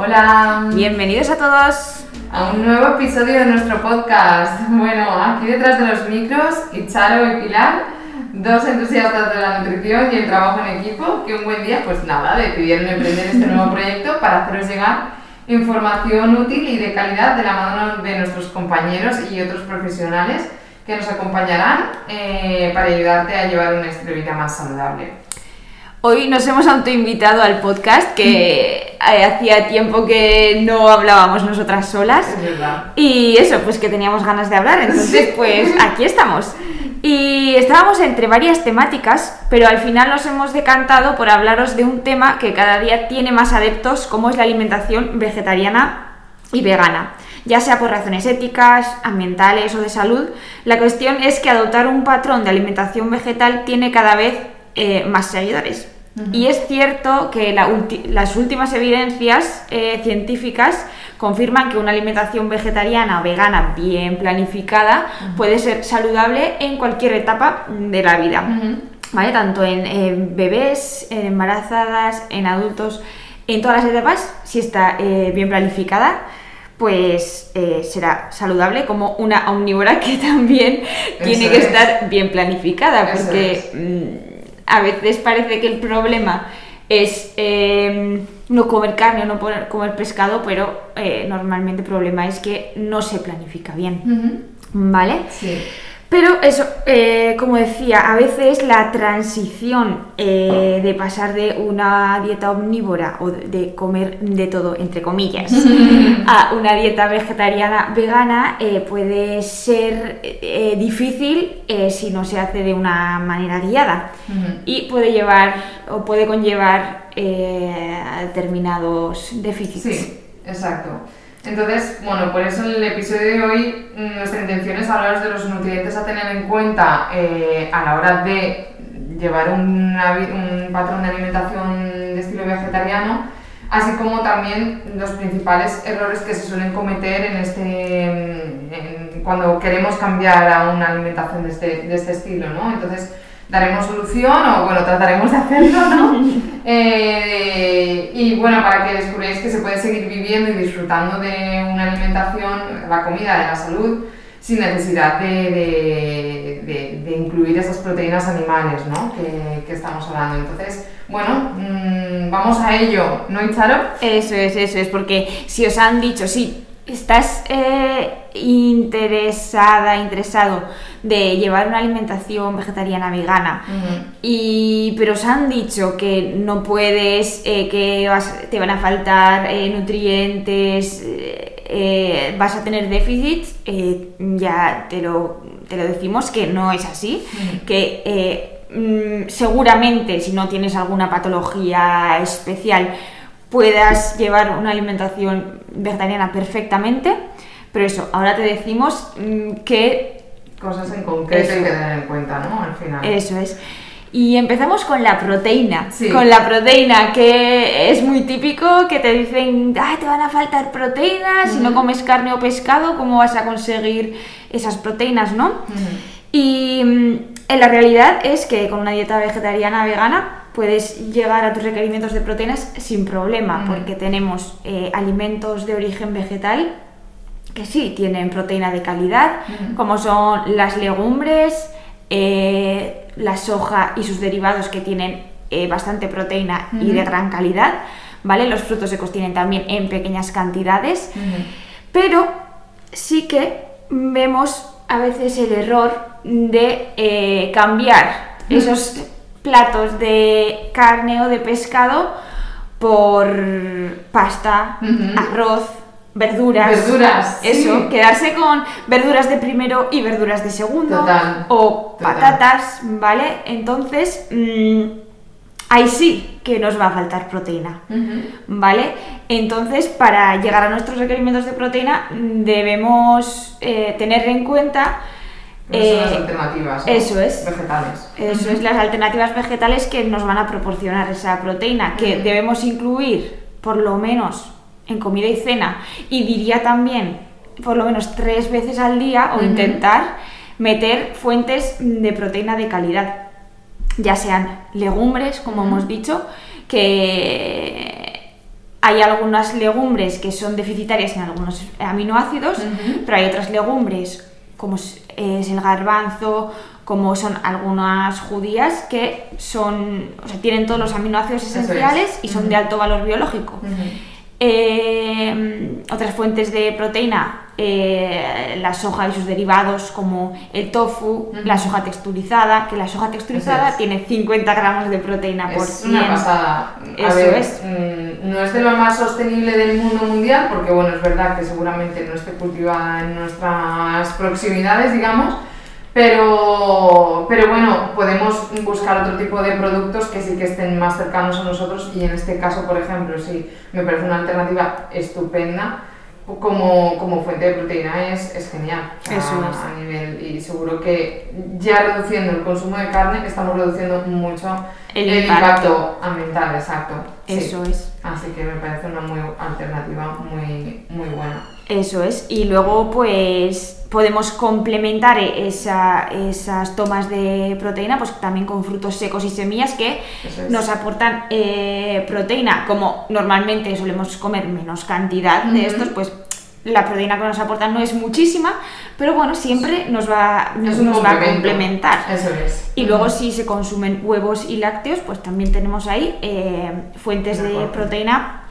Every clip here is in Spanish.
Hola. Bienvenidos a todos a un nuevo episodio de nuestro podcast. Bueno, aquí detrás de los micros, Icharo y Pilar, dos entusiastas de la nutrición y el trabajo en equipo, que un buen día, pues nada, decidieron emprender este nuevo proyecto para haceros llegar información útil y de calidad de la mano de nuestros compañeros y otros profesionales que nos acompañarán eh, para ayudarte a llevar un estilo de vida más saludable. Hoy nos hemos autoinvitado al podcast que eh, hacía tiempo que no hablábamos nosotras solas. Es verdad. Y eso, pues que teníamos ganas de hablar. Entonces, pues aquí estamos. Y estábamos entre varias temáticas, pero al final nos hemos decantado por hablaros de un tema que cada día tiene más adeptos, como es la alimentación vegetariana y vegana. Ya sea por razones éticas, ambientales o de salud, la cuestión es que adoptar un patrón de alimentación vegetal tiene cada vez eh, más seguidores. Y es cierto que las últimas evidencias eh, científicas confirman que una alimentación vegetariana o vegana bien planificada puede ser saludable en cualquier etapa de la vida. ¿Vale? Tanto en bebés, en embarazadas, en adultos, en todas las etapas, si está eh, bien planificada, pues será saludable como una omnívora que también tiene que estar bien planificada, porque mm, a veces parece que el problema es em, no comer carne o no comer pescado, pero eh, normalmente el problema es que no se planifica bien. ¿Vale? Sí. Pero eso, eh, como decía, a veces la transición eh, de pasar de una dieta omnívora o de comer de todo, entre comillas, a una dieta vegetariana vegana eh, puede ser difícil si no se hace de una manera guiada y puede llevar o puede conllevar a determinados déficits. Sí, exacto. Entonces, bueno, por eso en el episodio de hoy mm, nuestra intención es hablaros de los nutrientes a tener en cuenta eh, a la hora de llevar un patrón de alimentación de estilo vegetariano, así como también los principales errores que se suelen cometer en este, cuando queremos cambiar a una alimentación de este, de este estilo, ¿no? Entonces, daremos solución o bueno, trataremos de hacerlo, ¿no? Eh, y bueno, para que descubráis que se puede seguir viviendo y disfrutando de una alimentación, la comida, de la salud, sin necesidad de, de, incluir esas proteínas animales, ¿no? Que, que estamos hablando. Entonces, bueno, mmm, vamos a ello, ¿no, Icharo? Eso es, eso es, porque si os han dicho, sí, estás eh, interesada, interesado de llevar una alimentación vegetariana vegana, y, pero os han dicho que no puedes, eh, que te van a faltar eh, nutrientes, vas a tener déficits, ya te lo, te lo, decimos que no es así, que mm, seguramente si no tienes alguna patología especial, puedas llevar una alimentación vegetariana perfectamente, pero eso, ahora te decimos mm, que... Cosas en concreto hay que tener en cuenta, ¿no? Al final. Eso es. Y empezamos con la proteína. Con la proteína, que es muy típico que te dicen, ah, te van a faltar proteínas, si no comes carne o pescado, ¿cómo vas a conseguir esas proteínas, no? Y mm, en la realidad es que con una dieta vegetariana vegana puedes llegar a tus requerimientos de proteínas sin problema, porque tenemos eh, alimentos de origen vegetal que sí tienen proteína de calidad, como son las legumbres, eh, la soja y sus derivados que tienen eh, bastante proteína y de gran calidad, ¿vale? Los frutos secos tienen también en pequeñas cantidades, pero sí que vemos a veces el error de cambiar esos platos de carne o de pescado por pasta, arroz, verduras. Verduras, sí. Eso, quedarse con verduras de primero y verduras de segundo. Total, O total. patatas, ¿vale? Entonces, mm, ahí sí que nos va a faltar proteína. ¿Vale? Entonces, para llegar a nuestros requerimientos de proteína, mm, debemos eh, tener en cuenta Esas son las eh, alternativas. ¿no? eso es. Vegetales. eso es las alternativas vegetales que nos van a proporcionar esa proteína, que debemos incluir por lo menos en comida y cena, y diría también por lo menos tres veces al día, o intentar meter fuentes de proteína de calidad, ya sean legumbres, como hemos dicho, que hay algunas legumbres que son deficitarias en algunos aminoácidos, pero hay otras legumbres, como es el garbanzo, como son algunas judías, que son, o sea, tienen todos los aminoácidos es. esenciales y son de alto valor biológico. Eh, otras fuentes de proteína, eh, la soja y sus derivados como el tofu, la soja texturizada, que la soja texturizada es. tiene 50 gramos de proteína por Es 100. una pasada. A Eso ver, es. no es de lo más sostenible del mundo mundial, porque bueno, es verdad que seguramente no esté cultivada en nuestras proximidades, digamos, pero, pero bueno, podemos buscar otro tipo de productos que sí que estén más cercanos a nosotros y en este caso, por ejemplo, sí, me parece una alternativa estupenda. Como, como fuente de proteína es, es genial o sea, Eso es. a nivel y seguro que ya reduciendo el consumo de carne estamos reduciendo mucho El el, impacto. impacto. ambiental, exacto. sí. Eso es. Así que me parece una muy alternativa muy, muy buena. Eso es. Y luego, pues, podemos complementar esa- esas tomas de proteína, pues también con frutos secos y semillas que es. nos aportan eh, proteína. Como normalmente solemos comer menos cantidad de estos, pues la proteína que nos aportan no es muchísima, pero bueno, siempre nos va, Es un nos va a complementar. Eso es. Y luego si se consumen huevos y lácteos, pues también tenemos ahí eh, fuentes de proteína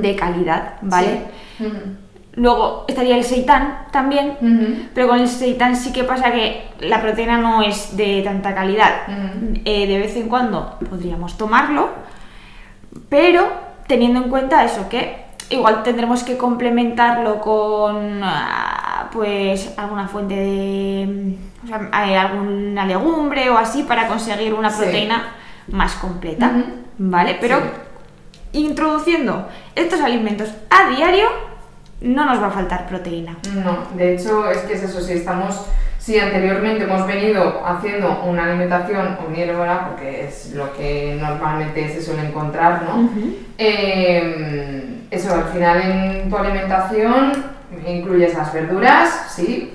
de calidad, ¿vale? Sí. Luego estaría el seitán también, pero con el seitán sí que pasa que la proteína no es de tanta calidad. Eh, de vez en cuando podríamos tomarlo, pero teniendo en cuenta eso, que igual tendremos que complementarlo con ah, pues alguna fuente de o sea, alguna legumbre o así para conseguir una Sí. proteína más completa. ¿vale? Pero Sí. introduciendo estos alimentos a diario no nos va a faltar proteína. No, de hecho es que es eso, si estamos, si anteriormente hemos venido haciendo una alimentación omnívora, porque es lo que normalmente se suele encontrar, ¿no? Eh, eso, al final en tu alimentación incluyes las verduras, sí,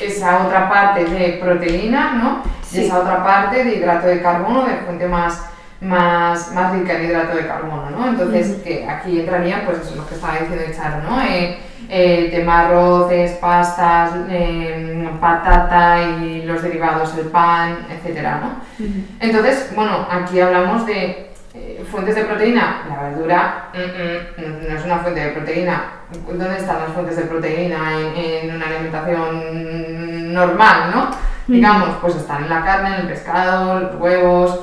esa otra parte de proteína, ¿no? Sí. Y esa otra parte de hidrato de carbono, de fuente más, más, más rica en hidrato de carbono, ¿no? Entonces, que aquí entraría, pues eso, lo que estaba diciendo Charo, ¿no? Eh, eh, tema arroces, pastas, eh, patata y los derivados, el pan, etcétera, ¿no? Entonces, bueno, aquí hablamos de eh, fuentes de proteína. La verdura mm, mm, no- es una fuente de proteína. ¿Dónde están las fuentes de proteína en, en una alimentación normal, no? Digamos, pues están en la carne, en el pescado, los huevos,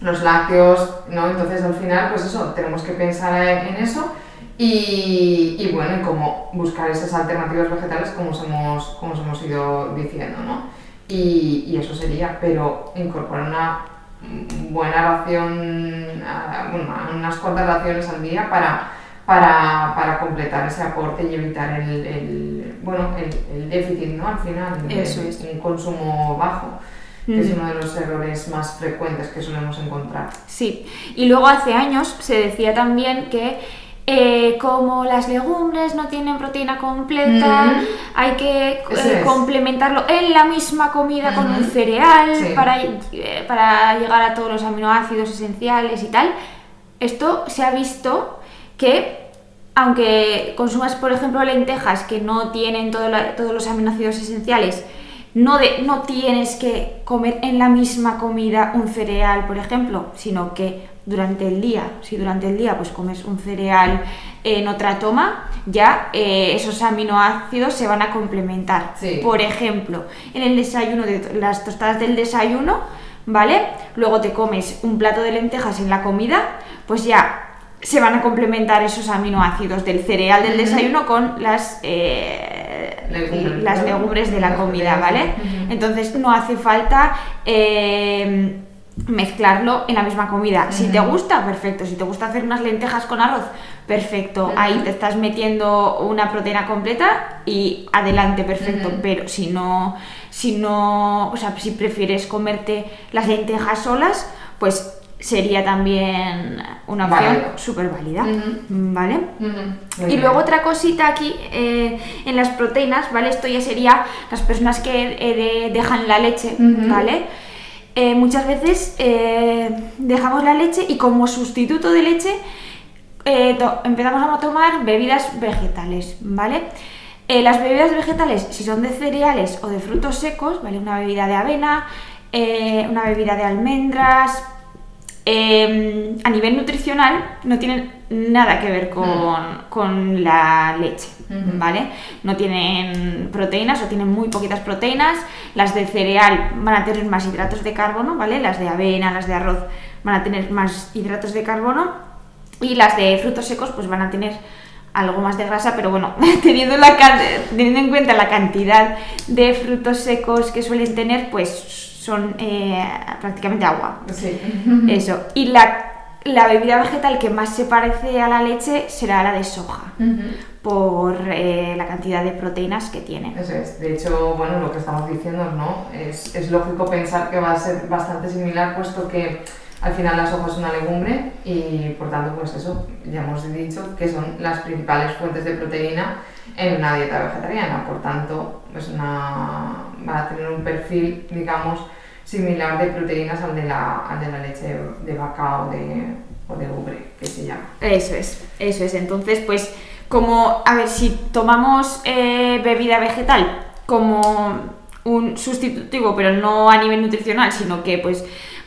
los lácteos, ¿no? Entonces al final, pues eso, tenemos que pensar en eso y, y bueno, y cómo buscar esas alternativas vegetales como os hemos, como os hemos ido diciendo, ¿no? Y, y eso sería, pero incorporar una buena ración, bueno, unas cuantas raciones al día para, para, para completar ese aporte y evitar el, el, bueno, el, el déficit, ¿no? Al final, es. un consumo bajo, que es Ujú. uno de los errores más frecuentes que solemos encontrar. Sí, y luego hace años se decía también que eh, como las legumbres no tienen proteína completa, Ujú. hay que eh, complementarlo en la misma comida con un cereal Sí. para, eh, para llegar a todos los aminoácidos esenciales y tal. Esto se ha visto que aunque consumas, por ejemplo, lentejas que no tienen todo la- todos los aminoácidos esenciales, no, de- no tienes que comer en la misma comida un cereal, por ejemplo, sino que durante el día, si durante el día pues comes un cereal en otra toma, ya eh, esos aminoácidos se van a complementar. Sí. Por ejemplo, en el desayuno, de las tostadas del desayuno, ¿vale? Luego te comes un plato de lentejas en la comida, pues ya se van a complementar esos aminoácidos del cereal del desayuno con las, eh, Legumbres, las legumbres de la comida, ¿vale? Entonces no hace falta eh, mezclarlo en la misma comida. Si te gusta, perfecto. Si te gusta hacer unas lentejas con arroz, perfecto. Ahí te estás metiendo una proteína completa y adelante, perfecto. Pero si no, si no, o sea, si prefieres comerte las lentejas solas, pues sería también una opción súper válida. ¿vale? Muy Y luego otra cosita aquí eh, en las proteínas, ¿vale? Esto ya sería las personas que eh, de- dejan la leche. ¿vale? Eh, muchas veces dejamos la leche y como sustituto de leche empezamos a tomar bebidas vegetales, ¿vale? Las bebidas vegetales, si son de cereales o de frutos secos, ¿vale? Una bebida de avena, una bebida de almendras, eh, a nivel nutricional no tienen nada que ver con, con la leche. ¿vale? No tienen proteínas o tienen muy poquitas proteínas. Las de cereal van a tener más hidratos de carbono, ¿vale? Las de avena, las de arroz van a tener más hidratos de carbono. Y las de frutos secos pues van a tener algo más de grasa, pero bueno, teniendo, la, teniendo en cuenta la cantidad de frutos secos que suelen tener, pues son eh, prácticamente agua. Sí. Eso. Y la, la bebida vegetal que más se parece a la leche será la de soja, Ujú. por eh, la cantidad de proteínas que tiene. Eso es. De hecho, bueno, lo que estamos diciendo, ¿no? Es, es lógico pensar que va a ser bastante similar, puesto que al final la soja es una legumbre y, por tanto, pues eso, ya hemos dicho que son las principales fuentes de proteína en una dieta vegetariana. Por tanto, es una, va a tener un perfil, digamos, similar de proteínas al de la, al de la leche de vaca o de, o de ubre, que se llama. Eso es, eso es. Entonces, pues, como, a ver, si tomamos eh, bebida vegetal como un sustitutivo, pero no a nivel nutricional, sino que, pues,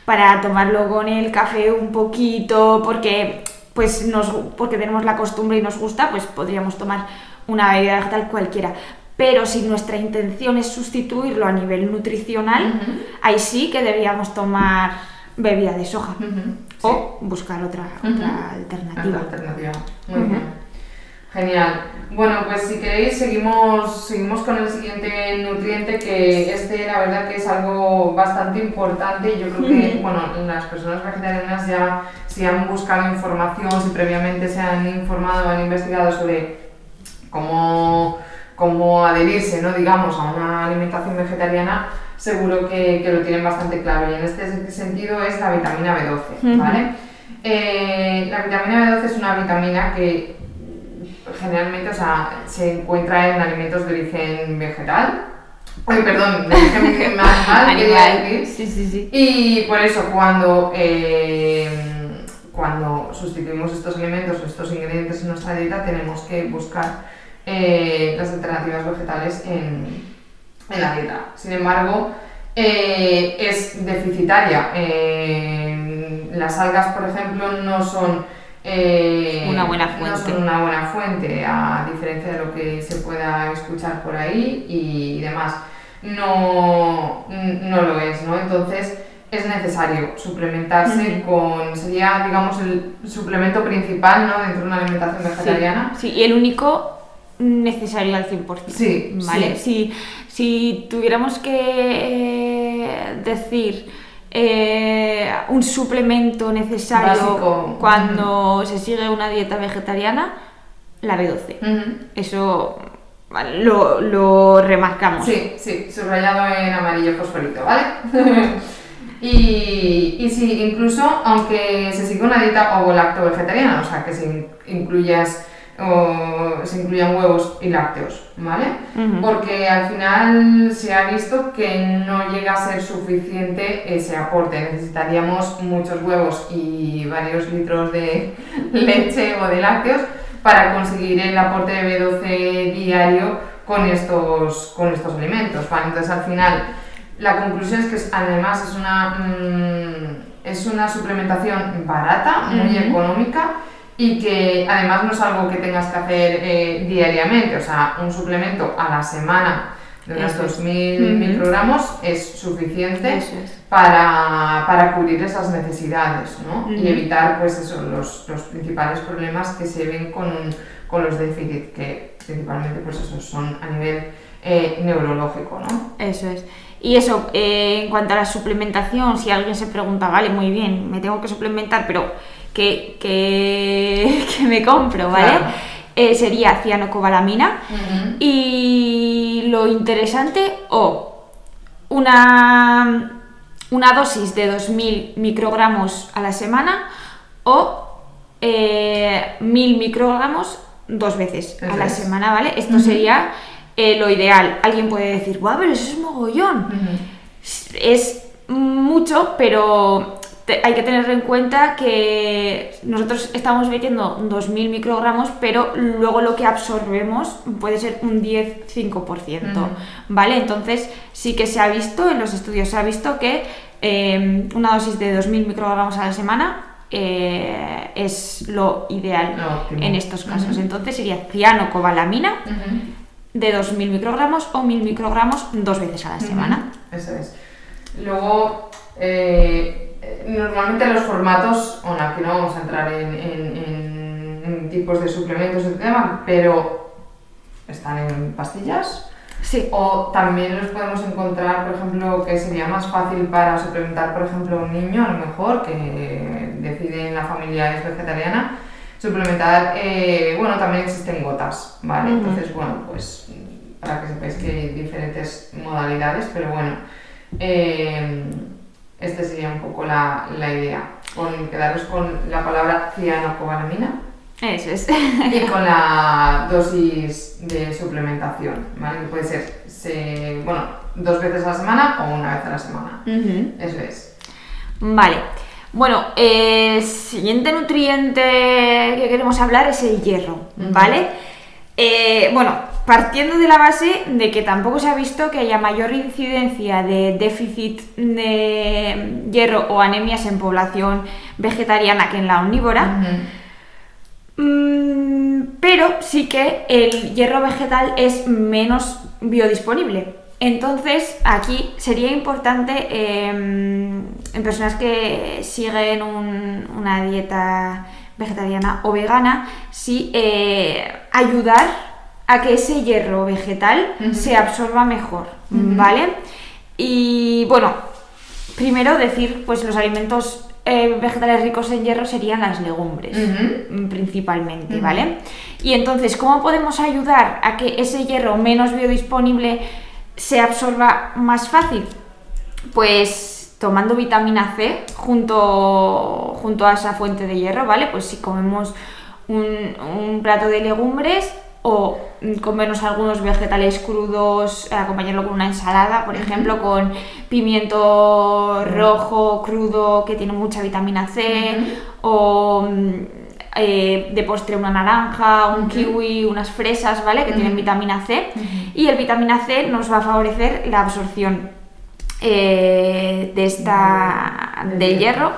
para tomarlo con el café un poquito, porque, pues, nos, porque tenemos la costumbre y nos gusta, pues podríamos tomar una bebida vegetal cualquiera. Pero si nuestra intención es sustituirlo a nivel nutricional, ahí sí que deberíamos tomar bebida de soja o buscar otra, otra alternativa. Muy bien. Genial. Bueno, pues si queréis seguimos, seguimos con el siguiente nutriente que este la verdad que es algo bastante importante. Y yo creo que bueno, las personas vegetarianas ya si han buscado información, si previamente se han informado, han investigado sobre cómo, cómo adherirse, ¿no? digamos, a una alimentación vegetariana, seguro que, que lo tienen bastante claro. Y en este sentido es la vitamina B12, Ujú. ¿vale? Eh, la vitamina B12 es una vitamina que generalmente o sea, se encuentra en alimentos de origen vegetal. Ay, perdón, de origen animal, quería Animal. decir. Sí, sí, sí. Y por eso cuando, eh, cuando sustituimos estos alimentos o estos ingredientes en nuestra dieta tenemos que buscar eh, las alternativas vegetales en, en la dieta. Sin embargo, eh, es deficitaria. Eh, las algas, por ejemplo, no son... eh, Una buena no fuente. son una buena fuente, a diferencia de lo que se pueda escuchar por ahí y demás. No, no lo es, ¿no? Entonces es necesario suplementarse con, sería, digamos, el suplemento principal, ¿no? Dentro de una alimentación vegetariana. Sí, y el único necesario al 100%. Sí, ¿vale? Si, si tuviéramos que eh, decir eh, un suplemento necesario Básico. cuando se sigue una dieta vegetariana, la B12. Ujú. Eso lo, lo remarcamos. Sí, sí, subrayado en amarillo fosforito, ¿vale? y, y sí, incluso aunque se siga una dieta ovo-lacto vegetariana, o sea, que se in- incluyas o se incluyan huevos y lácteos, ¿vale? Porque al final se ha visto que no llega a ser suficiente ese aporte. Necesitaríamos muchos huevos y varios litros de leche o de lácteos para conseguir el aporte de B12 diario con estos, con estos alimentos. ¿vale? Entonces al final la conclusión es que además es una, mm, es una suplementación barata, muy económica y que además no es algo que tengas que hacer eh, diariamente, o sea, un suplemento a la semana de unos Eso es. 2.000 Ujú. microgramos es suficiente es. para, para cubrir esas necesidades ¿no? Y evitar pues eso, los, los principales problemas que se ven con, con los déficits, que principalmente pues eso, son a nivel eh, neurológico. ¿no? Eso es. Y eso, eh, en cuanto a la suplementación, si alguien se pregunta, vale, muy bien, me tengo que suplementar, pero ¿qué, qué- qué me compro, vale? Claro. Eh, sería cianocobalamina. Y lo interesante, o una, una dosis de 2.000 microgramos a la semana o eh, 1.000 microgramos dos veces a la semana, ¿vale? Esto sería eh, lo ideal. Alguien puede decir, guau, pero eso es mogollón. Es mucho, pero te- hay que tener en cuenta que nosotros estamos metiendo 2.000 microgramos, pero luego lo que absorbemos puede ser un 10-5%, Ujú. ¿vale? Entonces sí que se ha visto, en los estudios se ha visto que eh, una dosis de 2.000 microgramos a la semana eh, es lo ideal en estos casos. Entonces sería cianocobalamina de 2.000 microgramos o 1.000 microgramos dos veces a la semana. Eso es. Luego, eh, normalmente los formatos, bueno, aquí no vamos a entrar en, en- en- en tipos de suplementos, de tema, pero están en pastillas. Sí. O también los podemos encontrar, por ejemplo, que sería más fácil para suplementar, por ejemplo, un niño, a lo mejor, que decide en la familia es vegetariana, suplementar, eh, bueno, también existen gotas, ¿vale? Entonces, bueno, pues para que sepáis que hay diferentes modalidades, pero bueno, eh, esta sería un poco la, la idea, con, quedaros con la palabra cianocobalamina Eso es. y con la dosis de suplementación, ¿vale? Que puede ser, se- bueno, dos veces a la semana o una vez a la semana. Eso es. Vale. Bueno, el siguiente nutriente que queremos hablar es el hierro. ¿vale? Eh, bueno, partiendo de la base de que tampoco se ha visto que haya mayor incidencia de déficit de hierro o anemias en población vegetariana que en la omnívora. Mm, pero sí que el hierro vegetal es menos biodisponible. Entonces, aquí sería importante eh, en personas que siguen un- una dieta vegetariana o vegana, sí eh, ayudar a que ese hierro vegetal se absorba mejor. ¿vale? Y bueno, primero decir, pues los alimentos eh, vegetales ricos en hierro serían las legumbres, mm, principalmente. ¿vale? Y entonces, ¿cómo podemos ayudar a que ese hierro menos biodisponible se absorba más fácil? Pues tomando vitamina C junto, junto a esa fuente de hierro, ¿vale? Pues si comemos un, un plato de legumbres o comernos algunos vegetales crudos, eh, acompañarlo con una ensalada, por ejemplo, con pimiento rojo crudo que tiene mucha vitamina C, o mm, eh, de postre una naranja, un kiwi, unas fresas, ¿vale? Que tienen vitamina C. Y el vitamina C nos va a favorecer la absorción eh, de esta Del hierro.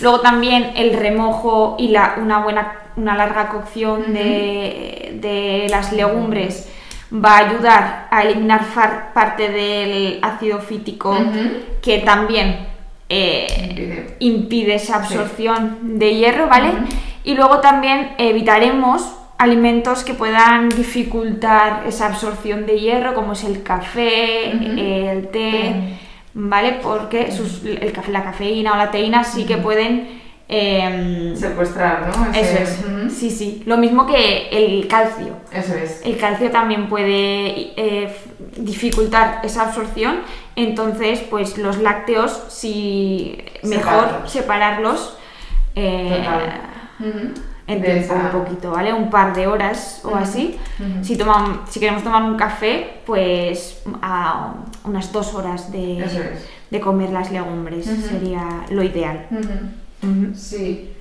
Luego también el remojo y la, una buena, una larga cocción de, de las legumbres va a ayudar a eliminar far- parte del ácido fítico que también eh, Impide. impide esa absorción de hierro, ¿vale? Y luego también evitaremos alimentos que puedan dificultar esa absorción de hierro, como es el café, el té, ¿vale? Porque sus- el café, la cafeína o la teína sí que pueden... em, Secuestrar, ¿no? eso es, sí, sí. Lo mismo que el calcio. Eso es. El calcio también puede eh, dificultar esa absorción, entonces pues los lácteos, si mejor Separarlos. separarlos eh, en tiempo esa- un poquito, ¿vale? Un par de horas o así. Si, toman, si queremos tomar un café, pues a unas dos horas de, es. de comer las legumbres sería lo ideal. Sí.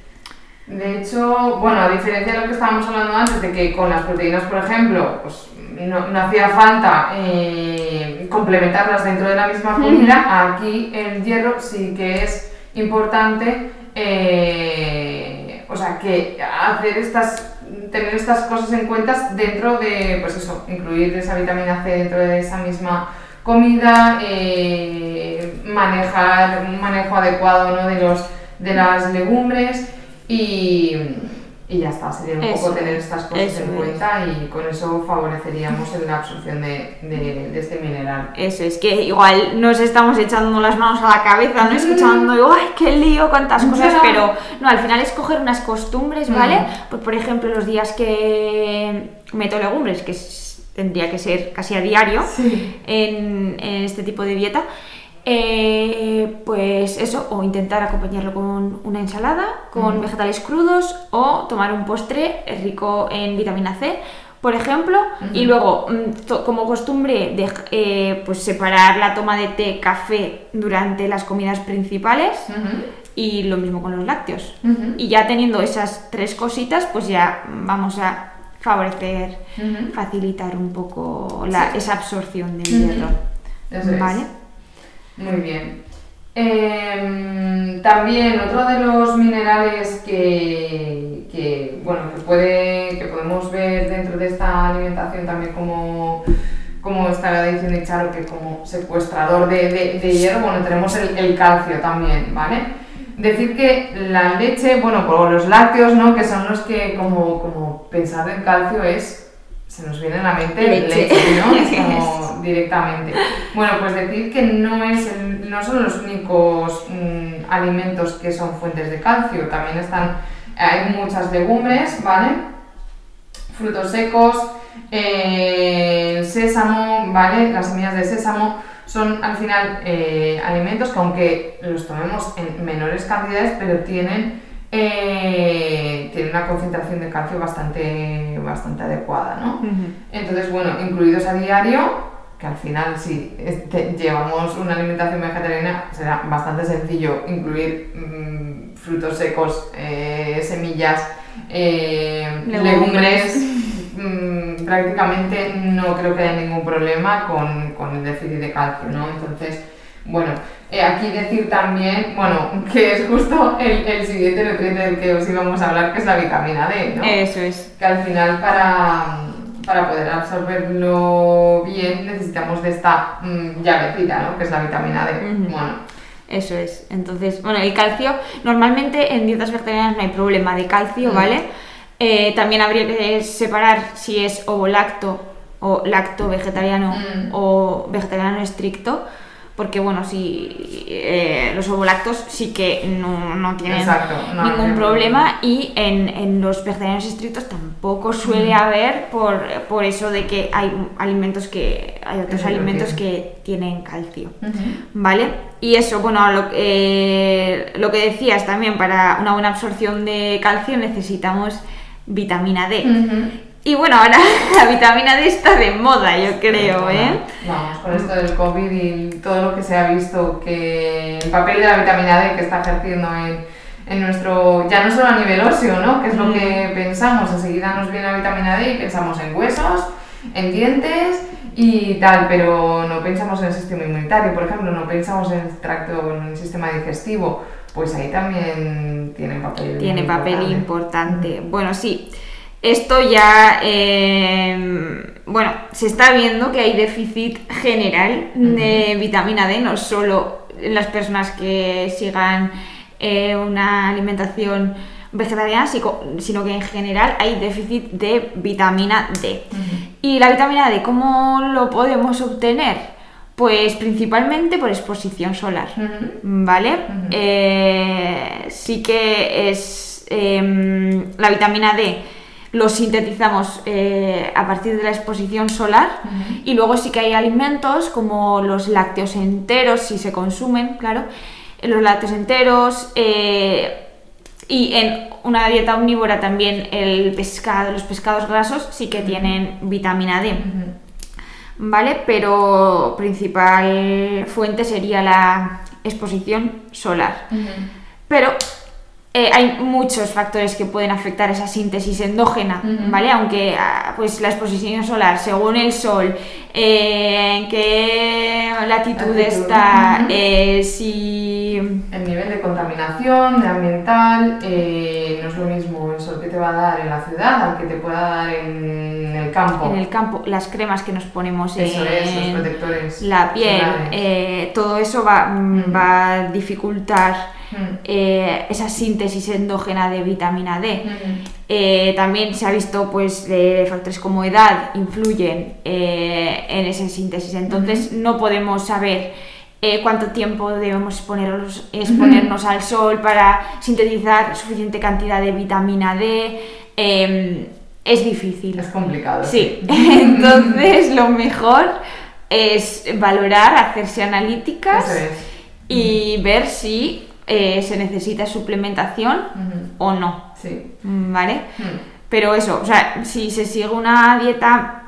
De hecho, bueno, a diferencia de lo que estábamos hablando antes, de que con las proteínas, por ejemplo, pues no, no hacía falta eh, complementarlas dentro de la misma comida, aquí el hierro sí que es importante, eh, o sea, que hacer estas tener estas cosas en cuenta dentro de, pues eso, incluir esa vitamina C dentro de esa misma comida, eh, manejar un manejo adecuado ¿no? de, los, de las legumbres y, y ya está, sería un Eso poco tener es, estas cosas eso en es. cuenta y con eso favoreceríamos la absorción de, de- de este mineral. Eso es que igual nos estamos echando las manos a la cabeza, ¿no? Escuchando, digo, ¡ay, qué lío! cuántas cosas, Ya. pero no, al final es coger unas costumbres, ¿vale? Mm. Pues por ejemplo, los días que meto legumbres, que es- tendría que ser casi a diario Sí. en, en este tipo de dieta, eh, pues eso, o intentar acompañarlo con una ensalada, con vegetales crudos, o tomar un postre rico en vitamina C, por ejemplo, y luego, mm, como costumbre, de, eh, pues separar la toma de té, café durante las comidas principales, y lo mismo con los lácteos. Y ya teniendo esas tres cositas, pues ya vamos a favorecer, facilitar un poco la- Sí. esa absorción del hierro. Eso es. Muy bien. Em, también otro de los minerales que, bueno, que, puede, que podemos ver dentro de esta alimentación también como, como estaba diciendo Charo, que como secuestrador de, de- hierro, bueno, tenemos el, calcio también, ¿vale? Decir que la leche, bueno, por los lácteos, ¿no? Que son los que como, como pensar en calcio es, se nos viene a la mente Leche. leche, ¿no? Es como directamente. Bueno, pues decir que no, es el- no son los únicos mm, alimentos que son fuentes de calcio, también están, hay muchas legumbres, ¿vale? Frutos secos, eh, el sésamo, ¿vale? Las semillas de sésamo son al final eh, alimentos que aunque los tomemos en menores cantidades, pero tienen, eh, tienen una concentración de calcio bastante, bastante adecuada, ¿no? Entonces, bueno, incluidos a diario, que al final si este, llevamos una alimentación vegetariana, será bastante sencillo incluir mm, frutos secos, eh, semillas, eh, Legumbres. legumbres. mm, prácticamente no creo que haya ningún problema con, con el déficit de calcio, ¿no? Entonces, bueno, eh, aquí decir también, bueno, que es justo el, el siguiente nutriente del que os íbamos a hablar, que es la vitamina D, ¿no? Eso es. que al final para, para poder absorberlo bien necesitamos de esta mm, llavecita, ¿no? Que es la vitamina D. Bueno, Eso es. Entonces, bueno, el calcio, normalmente en dietas vegetarianas no hay problema de calcio. ¿vale? Eh, también habría que separar si es ovolacto o lacto vegetariano o vegetariano estricto, porque bueno, si eh, los ovolactos sí que no, no tienen Exacto, no ningún problema y en, en los vegetarianos estrictos tampoco suele haber por, por eso de que hay alimentos que hay otros alimentos que tienen calcio. ¿Vale? Y eso, bueno, lo, eh, lo que decías también, para una buena absorción de calcio necesitamos vitamina D. Y bueno, ahora la vitamina D está de moda, yo creo, ¿eh? Vamos, con esto del COVID y todo lo que se ha visto que el papel de la vitamina D que está ejerciendo en, en nuestro, ya no solo a nivel óseo, ¿no? Que es lo Mm. que pensamos, enseguida nos viene la vitamina D y pensamos en huesos, en dientes y tal, pero no pensamos en el sistema inmunitario, por ejemplo, no pensamos en el tracto, en el sistema digestivo, pues ahí también tiene papel Tiene papel importante. importante. Bueno, sí. Esto ya, eh, bueno, se está viendo que hay déficit general de vitamina D, no solo en las personas que sigan eh, una alimentación vegetariana, sino que en general hay déficit de vitamina D. ¿Y la vitamina D cómo lo podemos obtener? Pues principalmente por exposición solar. ¿Vale? Eh, sí que es em, la vitamina D lo sintetizamos eh, a partir de la exposición solar y luego sí que hay alimentos como los lácteos enteros si se consumen, claro, los lácteos enteros eh, y en una dieta omnívora también el pescado, los pescados grasos sí que tienen vitamina D. ¿vale? Pero principal fuente sería la exposición solar. Pero eh, hay muchos factores que pueden afectar esa síntesis endógena. ¿vale? Aunque ah, pues la exposición solar, según el sol, eh, en qué latitud, Latitud, está, eh, si... El nivel de contaminación, de ambiental, eh, no es lo mismo el sol que te va a dar en la ciudad al que te pueda dar en el campo. En el campo, las cremas que nos ponemos Eso es, los en protectores. la piel, todo eso va, mm, va a dificultar Mm. eh, esa síntesis endógena de vitamina D. Mm. Eh, también se ha visto pues eh, factores como edad influyen eh, en esa síntesis. Entonces no podemos saber cuánto tiempo debemos exponernos, exponernos al sol para sintetizar suficiente cantidad de vitamina D. Eh, es difícil. Es complicado. Sí, entonces lo mejor es valorar, hacerse analíticas es. y ver si eh, se necesita suplementación o no, Sí. ¿vale? Mm. Pero eso, o sea, si se sigue una dieta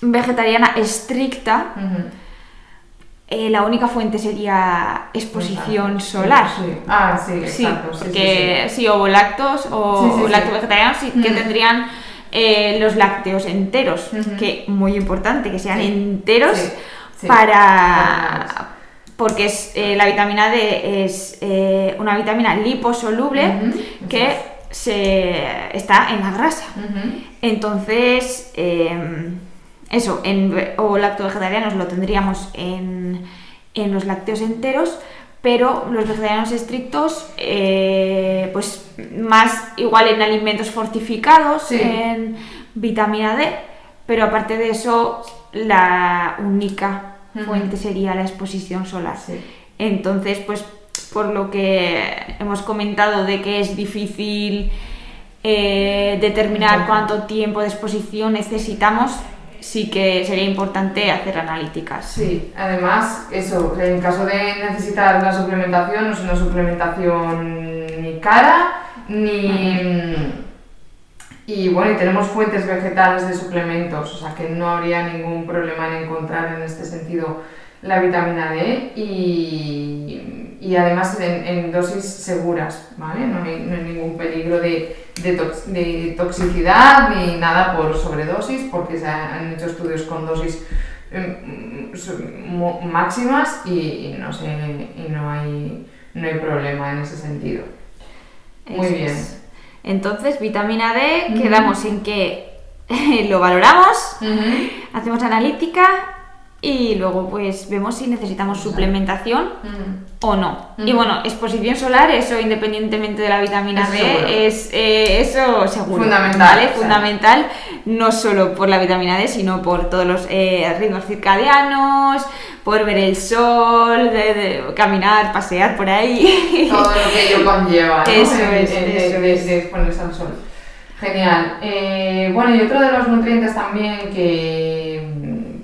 vegetariana estricta, eh, la única fuente sería exposición solar. Sí. Ah, sí, Sí, exacto. sí, porque sí. o sí, sí. lacto-vegetarianos sí que Mm. tendrían eh, los lácteos enteros, que muy importante que sean enteros para... Porque es, eh, la vitamina D es eh, una vitamina liposoluble que se, está en la grasa. Entonces, eh, eso, en o lacto-vegetarianos lo tendríamos en, en los lácteos enteros, pero los vegetarianos estrictos, eh, pues más igual en alimentos fortificados, Sí. en vitamina D, pero aparte de eso, la única Fuente sería la exposición solar. Sí. Entonces, pues por lo que hemos comentado de que es difícil eh, determinar cuánto tiempo de exposición necesitamos, sí que sería importante hacer analíticas. Sí, además, eso, en caso de necesitar la suplementación, no es una suplementación ni cara, ni... Y bueno, y tenemos fuentes vegetales de suplementos, o sea que no habría ningún problema en encontrar en este sentido la vitamina D y, y además en, en dosis seguras, ¿vale? No hay, no hay ningún peligro de, de, tox- de toxicidad ni nada por sobredosis porque se han hecho estudios con dosis em, máximas y, y no sé, y no hay, no hay problema en ese sentido. Muy Eso bien. es. Entonces, vitamina D, quedamos en que lo valoramos, hacemos analítica y luego pues vemos si necesitamos suplementación Mm. o no. Y bueno, exposición solar, eso independientemente de la vitamina Eso D, seguro. es eh, eso seguro. Fundamental. Fundamental, no solo por la vitamina D, sino por todos los eh, ritmos circadianos, por ver el sol, de, de caminar, pasear por ahí. Todo lo que ello conlleva, ¿no? Eso es, eso de- es. de exponerse al sol. Genial. Eh, bueno, y otro de los nutrientes también que,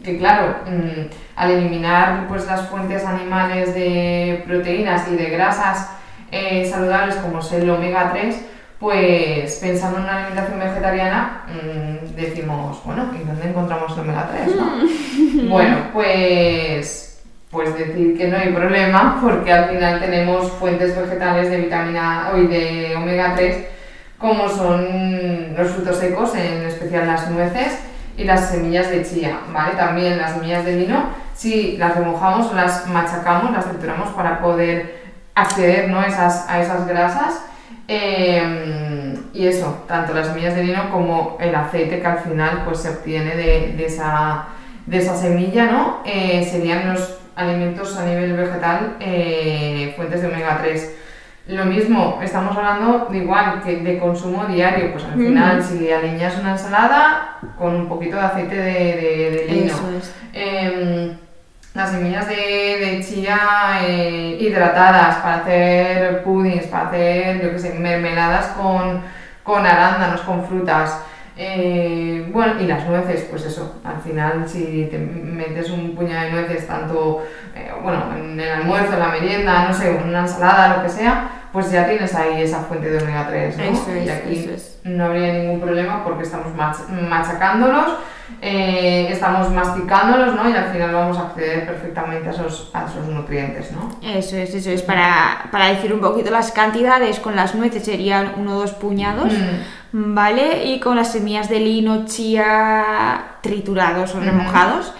que claro, mm, al eliminar pues, las fuentes animales de proteínas y de grasas eh, saludables como es el omega 3, pues pensando en una alimentación vegetariana, mm, decimos, bueno, ¿y dónde encontramos el omega 3? no? bueno, pues, pues decir que no hay problema porque al final tenemos fuentes vegetales de vitamina y de omega 3 como son los frutos secos, en especial las nueces y las semillas de chía, ¿vale? También las semillas de lino, si las remojamos las machacamos, las trituramos para poder acceder ¿no? esas, a esas grasas. Eh, y eso, tanto las semillas de lino como el aceite que al final pues, se obtiene de, de esa, de esa semilla, ¿no? Eh, serían los alimentos a nivel vegetal eh, fuentes de omega 3. Lo mismo, estamos hablando de igual que de consumo diario, pues al final si alineas una ensalada con un poquito de aceite de, de- de lino. Eso es. Las semillas de, de chía eh, hidratadas para hacer puddings, para hacer, yo qué sé, mermeladas con, con arándanos, con frutas. Eh, bueno, y las nueces, pues eso, al final si te metes un puñado de nueces, tanto eh, bueno, en el almuerzo, en la merienda, no sé, una ensalada, lo que sea, pues ya tienes ahí esa fuente de omega 3, ¿no? Eso y aquí eso es. No habría ningún problema porque estamos mach- machacándolos eh, estamos masticándolos, ¿no? Y al final vamos a acceder perfectamente a esos, a esos nutrientes, ¿no? Eso es, eso es. Para, para decir un poquito las cantidades, con las nueces serían uno o dos puñados, Mm. ¿vale? Y con las semillas de lino, chía triturados o remojados,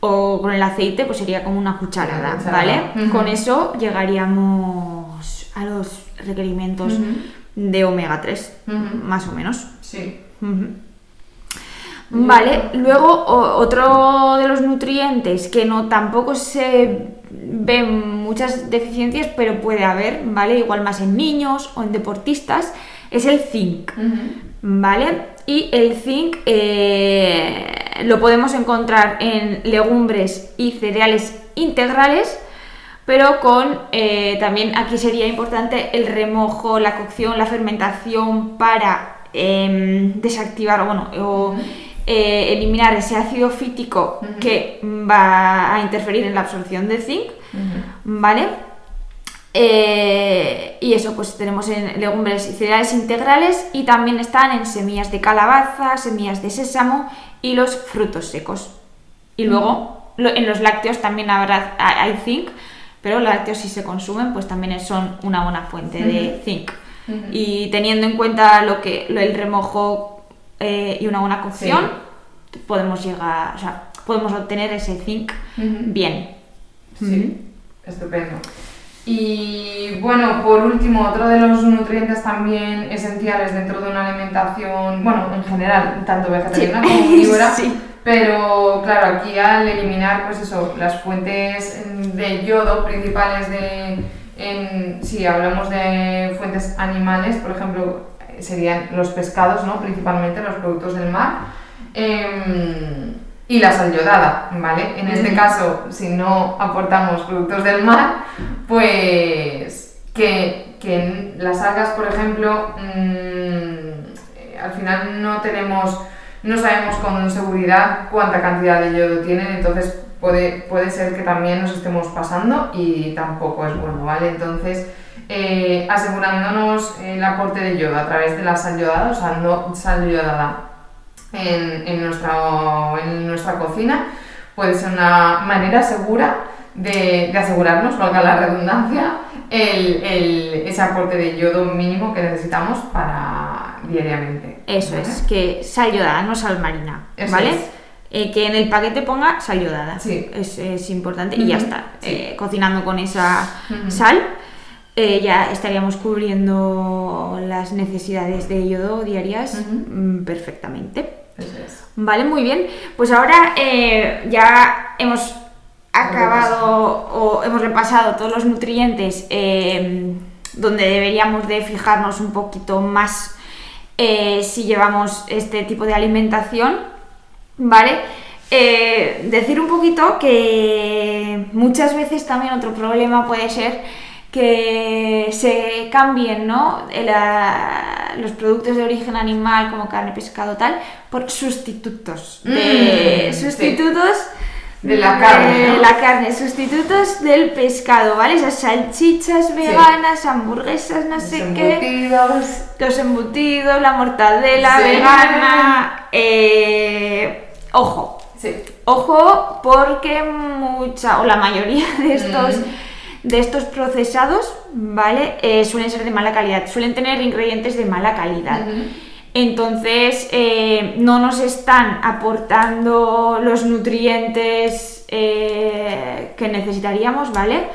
o con el aceite, pues sería como una cucharada, Una cucharada. ¿vale? Ujú. Con eso llegaríamos a los requerimientos Ujú. De omega 3, Ujú. más o menos. Sí. Vale, luego o- otro de los nutrientes que no tampoco se ven muchas deficiencias, pero puede haber, ¿vale? Igual más en niños o en deportistas, es el zinc. ¿vale? Y el zinc eh, lo podemos encontrar en legumbres y cereales integrales, pero con eh, también aquí sería importante el remojo, la cocción, la fermentación para em, desactivar bueno, o eh, eliminar ese ácido fítico que va a interferir en la absorción del zinc. ¿vale? Eh, y eso pues tenemos en legumbres y cereales integrales y también están en semillas de calabaza, semillas de sésamo y los frutos secos. Y luego lo- en los lácteos también habrá, ha- hay zinc, pero los lácteos si se consumen pues también son una buena fuente de zinc. Y teniendo en cuenta lo que lo- el remojo eh, y una buena cocción, podemos llegar, o sea, podemos obtener ese zinc bien. Sí, estupendo. Y bueno, por último, otro de los nutrientes también esenciales dentro de una alimentación, bueno, en general, tanto vegetariana Sí. como omnívora, Sí. Pero claro, aquí al eliminar, pues eso, las fuentes de yodo principales de, en- si hablamos de fuentes animales, por ejemplo, serían los pescados, ¿no? Principalmente los productos del mar. Em, y la sal yodada, ¿vale? En este caso, si no aportamos productos del mar, pues que, que las algas, por ejemplo, mm, al final no tenemos, no sabemos con seguridad cuánta cantidad de yodo tienen, entonces puede, puede ser que también nos estemos pasando y tampoco es bueno, ¿vale? Entonces, eh, asegurándonos el aporte de yodo a través de la sal yodada, o sea, no sal yodada en, en, nuestra, en nuestra cocina puede ser una manera segura de, de asegurarnos, valga la redundancia, el, el- ese aporte de yodo mínimo que necesitamos para diariamente. Eso ¿vale? es, que sal yodada, no sal marina, Eso ¿vale? es. Eh, que en el paquete ponga sal yodada. Sí. Es, es importante y ya está. sí. Eh, cocinando con esa sal, eh, ya estaríamos cubriendo las necesidades de yodo diarias mm, perfectamente. Eso es. Vale, muy bien. Pues ahora ya hemos acabado o hemos repasado todos los nutrientes donde deberíamos de fijarnos un poquito más eh, si llevamos este tipo de alimentación, ¿vale? Eh, decir un poquito que muchas veces también otro problema puede ser que se cambien ¿no? La- los productos de origen animal como carne, pescado, tal, por sustitutos. De, Mm, sí. sustitutos De la carne, de la carne, sustitutos del pescado, ¿vale? Esas salchichas veganas, hamburguesas, no Los sé qué embutidos. los embutidos, la mortadela Sí. vegana. eh, ojo, Sí. ojo, porque mucha o la mayoría de estos, Mm. de estos procesados, ¿vale? Eh, suelen ser de mala calidad, suelen tener ingredientes de mala calidad. Entonces, eh, no nos están aportando los nutrientes eh, que necesitaríamos, ¿vale?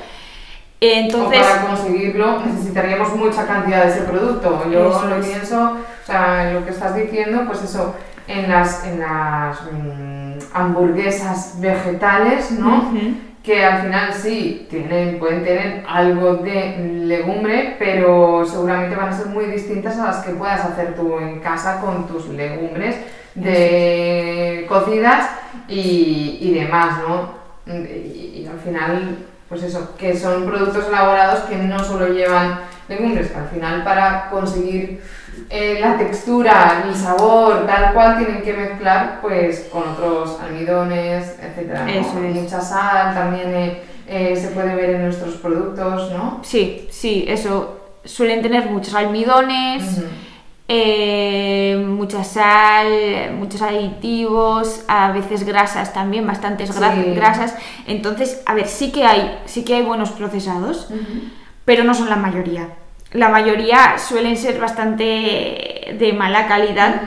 Entonces, o para conseguirlo necesitaríamos mucha cantidad de ese producto. Yo lo es. pienso, o sea, lo que estás diciendo, pues eso, en las, en las mm, hamburguesas vegetales, ¿no? Ujú. Que al final sí, tienen, pueden tener algo de legumbre, pero seguramente van a ser muy distintas a las que puedas hacer tú en casa con tus legumbres de cocidas y, y demás, ¿no? Y, y al final, pues eso, que son productos elaborados que no solo llevan legumbres, que al final para conseguir eh, la textura, el sabor, tal cual, tienen que mezclar pues con otros almidones, etcétera, ¿no? Eso es. Mucha sal también eh, eh, se puede ver en nuestros productos, ¿no? sí, sí, eso. Suelen tener muchos almidones. Mucha sal, muchos aditivos, a veces grasas también, bastantes gra- Sí. grasas. Entonces, a ver, sí que hay, sí que hay buenos procesados, pero no son la mayoría. La mayoría suelen ser bastante de mala calidad.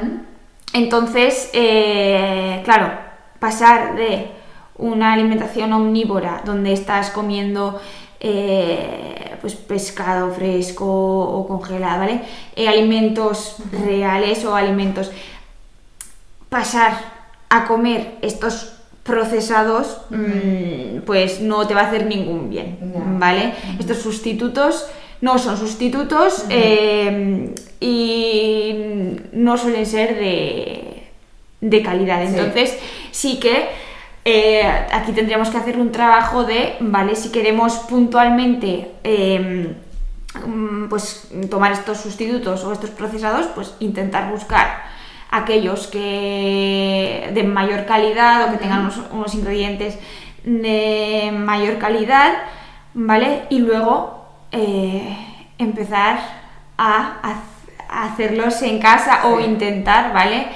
Entonces, eh, claro, pasar de una alimentación omnívora donde estás comiendo eh, pues pescado fresco o congelado, ¿vale? Eh, alimentos reales o alimentos. Pasar a comer estos procesados, mm, pues no te va a hacer ningún bien. ¿vale? Estos sustitutos no son sustitutos eh, y no suelen ser de, de calidad. Entonces, sí que eh, aquí tendríamos que hacer un trabajo de, ¿vale? Si queremos puntualmente eh, mm, pues tomar estos sustitutos o estos procesados, pues intentar buscar aquellos que de mayor calidad o que tengan unos, unos ingredientes de mayor calidad, ¿vale? Y luego eh, empezar a, hacerlos en casa o Sí. intentar, ¿vale?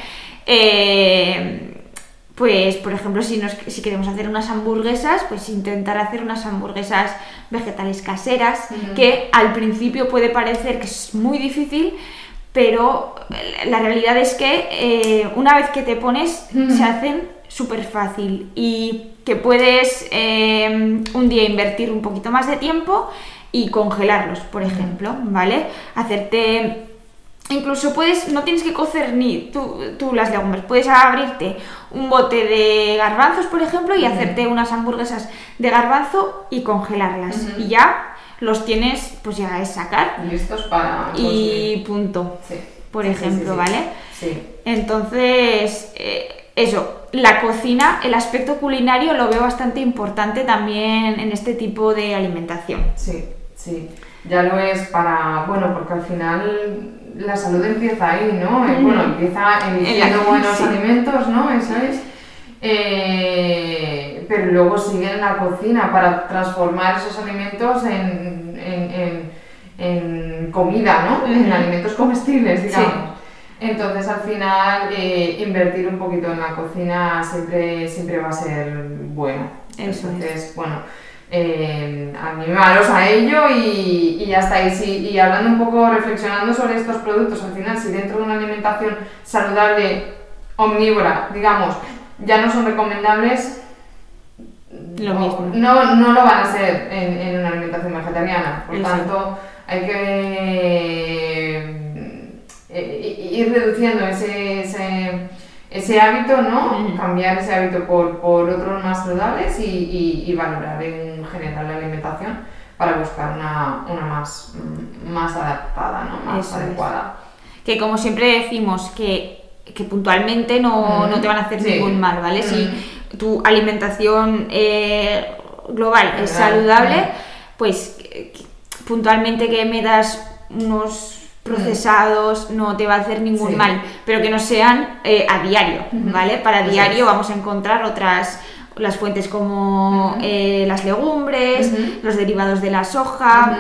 Eh, pues, por ejemplo, si, nos, si queremos hacer unas hamburguesas, pues intentar hacer unas hamburguesas vegetales caseras, que al principio puede parecer que es muy difícil, pero la realidad es que eh, una vez que te pones, se hacen súper fácil y que puedes eh, un día invertir un poquito más de tiempo y congelarlos, por ejemplo, ¿vale? Hacerte Incluso puedes, no tienes que cocer ni tú, tú las legumbres, puedes abrirte un bote de garbanzos, por ejemplo, y hacerte unas hamburguesas de garbanzo y congelarlas. Y ya los tienes, pues ya es sacar Listos para y consumir. punto, Sí. por Sí, ejemplo, sí. ¿vale? Sí. Entonces, eh, eso, la cocina, el aspecto culinario lo veo bastante importante también en este tipo de alimentación. Sí, sí. Ya lo es para, bueno, porque al final la salud empieza ahí, ¿no? Eh. Bueno, empieza eligiendo En buenos sí. alimentos, ¿no? Eso es. Eh, pero luego sigue en la cocina para transformar esos alimentos en, en- en- en comida, ¿no? En alimentos comestibles, Sí. digamos. Entonces, al final, eh, invertir un poquito en la cocina siempre, siempre va a ser bueno. Eso es. Entonces, bueno, eh, animaros a ello y, y ya está. Y, si- y hablando un poco, reflexionando sobre estos productos, al final, si dentro de una alimentación saludable, omnívora, digamos, ya no son recomendables, Lo o- mismo. No, no lo van a ser en, en una alimentación vegetariana. Por Exacto. tanto, hay que eh, ir reduciendo ese, ese, ese hábito, ¿no? Cambiar ese hábito por, por otros más saludables y, y- y valorar en general la alimentación para buscar una, una más, mm, más adaptada, ¿no? Más Eso es. adecuada. que como siempre decimos que, que puntualmente no, Mm, no te van a hacer sí. ningún mal, ¿vale? Mm. Si tu alimentación eh, global es saludable, pues que puntualmente que metas unos procesados no te va a hacer ningún Sí. mal, pero que no sean eh, a diario. ¿vale? Para diario vamos a encontrar otras las fuentes como eh, las legumbres, los derivados de la soja,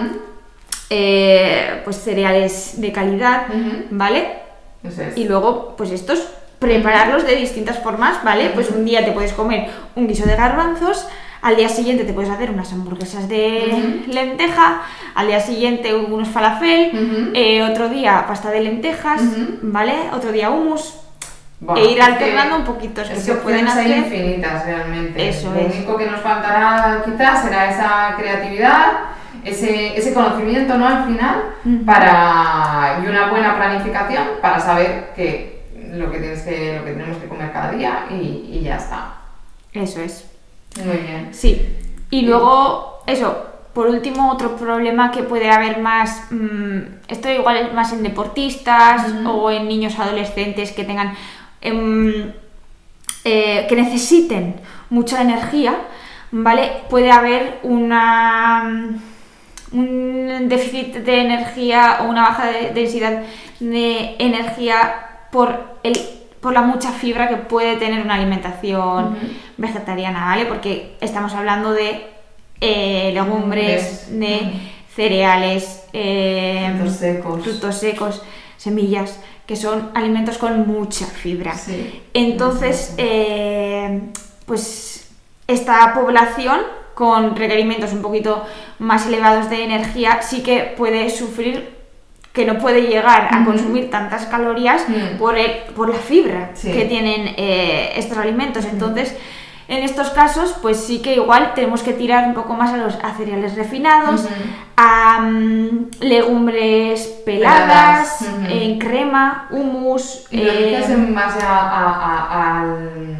eh, pues cereales de calidad. ¿vale? Es. Y luego, pues estos, prepararlos de distintas formas, ¿vale? Pues un día te puedes comer un guiso de garbanzos, al día siguiente te puedes hacer unas hamburguesas de lenteja, al día siguiente unos falafel, eh, otro día pasta de lentejas. ¿vale? Otro día hummus, Bueno, e ir alternando un poquito, es que se pueden hacer... infinitas realmente. Eso Lo es. único que nos faltará quizás será esa creatividad, ese, ese conocimiento ¿no? al final para, y una buena planificación para saber que lo que, tienes que, lo que tenemos que comer cada día y, y ya está. Eso es. Muy bien. Sí. Y luego, eso, por último, otro problema que puede haber más, mm, esto igual es más en deportistas o en niños adolescentes que tengan, em, eh, que necesiten mucha energía, ¿vale? Puede haber una un déficit de energía o una baja de densidad de energía por el por la mucha fibra que puede tener una alimentación vegetariana, ¿vale? Porque estamos hablando de eh, legumbres, de cereales, eh, Frutos secos. frutos secos, semillas, que son alimentos con mucha fibra. Sí. Entonces, eh, pues esta población con requerimientos un poquito más elevados de energía sí que puede sufrir que no puede llegar a consumir tantas calorías Mm. por, el- por la fibra Sí. que tienen eh, estos alimentos. Entonces, en estos casos, pues sí que igual tenemos que tirar un poco más a los a cereales refinados, a mm, legumbres Peladas, peladas, ujú. en crema, hummus. Y eh, base a, a- a- al-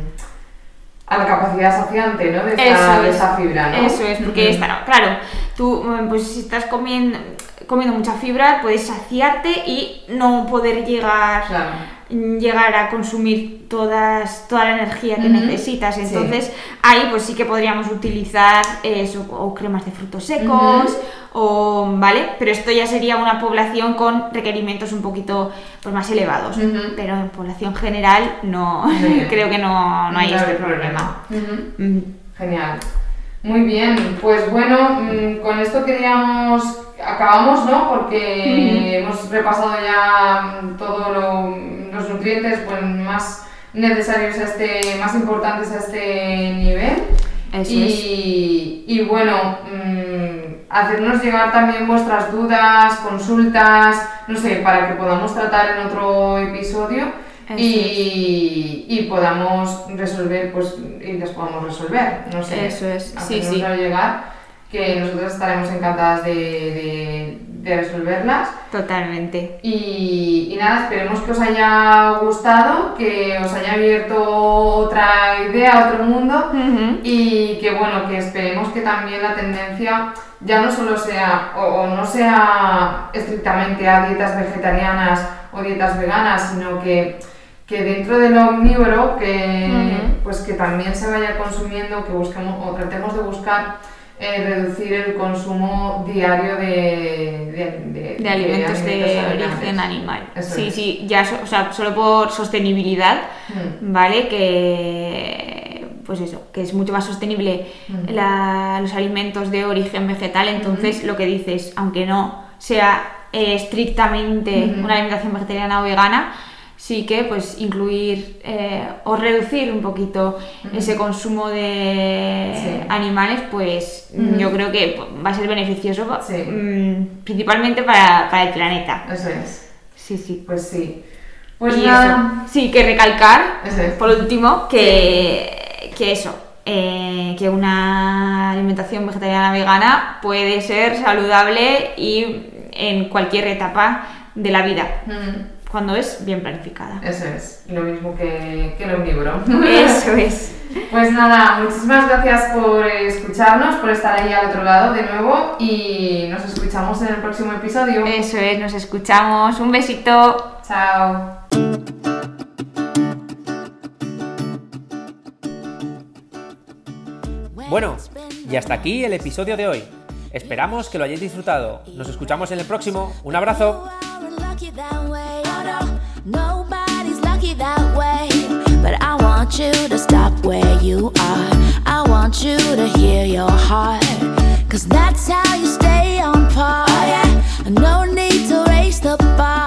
a la capacidad saciante, ¿no? De esta, Eso de es. esta fibra, ¿no? Eso es, porque está, claro, tú mm, pues si estás comiendo, comiendo mucha fibra, puedes saciarte y no poder llegar, Claro. llegar a consumir todas, toda la energía que necesitas. Sí. Entonces, ahí pues sí que podríamos utilizar eso, o cremas de frutos secos, o vale, pero esto ya sería una población con requerimientos un poquito pues, más elevados. Pero en población general no creo que no, no hay este problema. Ujú. Mm. Genial. Muy bien, pues bueno, mm, con esto queríamos, acabamos, ¿no? Porque hemos repasado ya mm, todos los nutrientes pues, más necesarios a este, más importantes a este nivel. Eso y, y bueno, mm, hacernos llegar también vuestras dudas, consultas, no sé, para que podamos tratar en otro episodio y, y podamos resolver, pues, y las podamos resolver, no sé. Eso es, sí, sí. llegar, que nosotros estaremos encantadas de, de- de resolverlas. Totalmente. Y, y nada, esperemos que os haya gustado, que os haya abierto otra idea, otro mundo y que bueno, que esperemos que también la tendencia ya no solo sea o, o no sea estrictamente a dietas vegetarianas o dietas veganas, sino que, que dentro de lo omnívoro que, pues que también se vaya consumiendo, que busquemos o tratemos de buscar eh, reducir el consumo diario de, de, De alimentos de, origen animal. Eso sí, es. sí, ya, so- o sea, solo por sostenibilidad, Mm. ¿vale? Que, pues eso, que es mucho más sostenible Ujú. la- los alimentos de origen vegetal, entonces lo que dices, aunque no sea eh, estrictamente Ujú. una alimentación vegetariana o vegana, sí que pues incluir eh, o reducir un poquito ese consumo de Sí. animales, pues yo creo que va a ser beneficioso Sí. mm, principalmente para, para el planeta. Eso es. Sí, sí. Pues sí. Pues nada. Sí, que recalcar, es. por último, que, que eso, eh, que una alimentación vegetariana vegana puede ser saludable y en cualquier etapa de la vida, Mm. Cuando es bien planificada. Eso es, lo mismo que, que el omnívoro. Eso es. Pues nada, muchísimas gracias por escucharnos, por estar ahí al otro lado de nuevo y nos escuchamos en el próximo episodio. Eso es, nos escuchamos. Un besito. Chao. Bueno, y hasta aquí el episodio de hoy. Esperamos que lo hayáis disfrutado. Nos escuchamos en el próximo. Un abrazo. Nobody's lucky that way, but I want you to stop where you are. I want you to hear your heart, cause that's how you stay on par. Oh, yeah, no need to raise the bar.